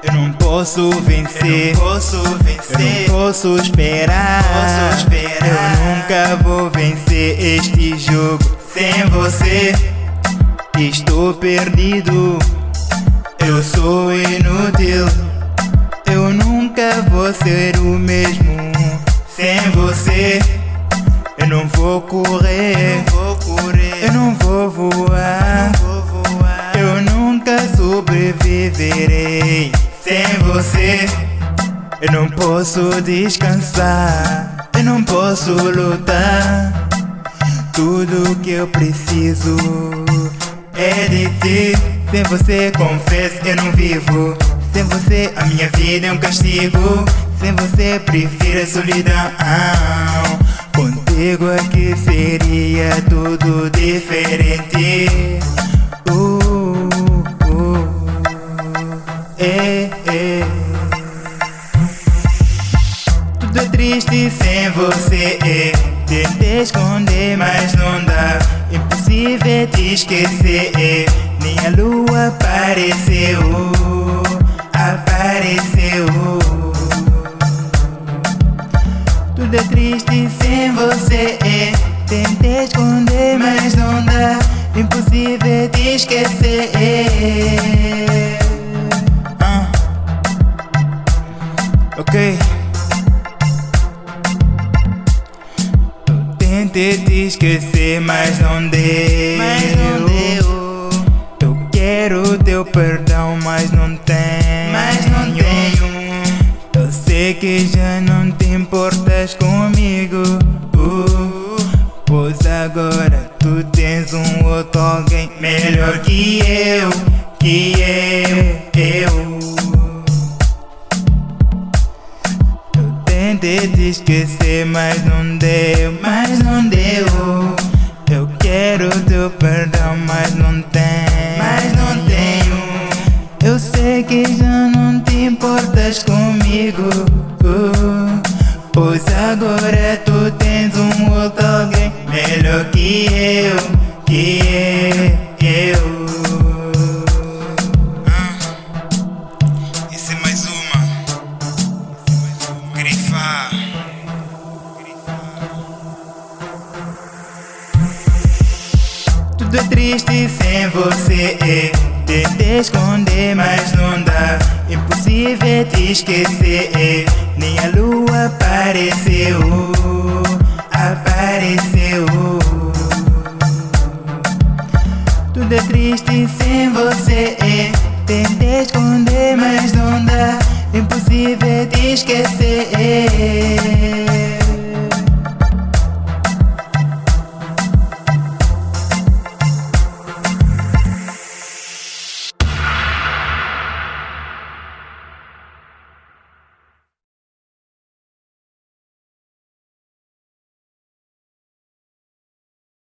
Eu não posso vencer, eu não posso vencer, eu não posso esperar, posso esperar. Eu nunca vou vencer este jogo sem você. Estou perdido, eu sou inútil. Eu nunca vou ser o mesmo sem você. Eu não vou correr, eu não vou, correr. Eu não vou voar, eu, não vou voar. eu nunca sobreviverei sem você. Eu não posso descansar, eu não posso lutar. Tudo que eu preciso é de ti. Sem você, confesso, eu não vivo. Sem você, a minha vida é um castigo. Sem você, prefiro a solidão. Contigo aqui seria tudo diferente. É triste sem você. Tentei esconder, mas não dá. Impossível te esquecer. Nem a lua apareceu. Apareceu. Tudo é triste sem você. Tentei esconder, mas não dá. Impossível te esquecer. Ah. Ok. Tentei te esquecer, mas não deu. Mas não deu. Eu quero teu perdão, mas não tenho. Mas não tenho. Eu sei que já não te importas comigo. Uh, pois agora tu tens um outro alguém melhor que eu, que eu, eu. Eu tentei te esquecer, mas não mas não deu. Eu quero teu perdão, mas não tenho, mas não tenho. Eu sei que já não te importas comigo. Uh, pois agora tu tens um outro alguém melhor que eu, que eu. Tudo triste sem você. Tentei esconder, mas não dá. Impossível te esquecer. Nem a lua apareceu. Apareceu. Tudo é triste sem você. Tentei esconder, mas não dá. Impossível te esquecer.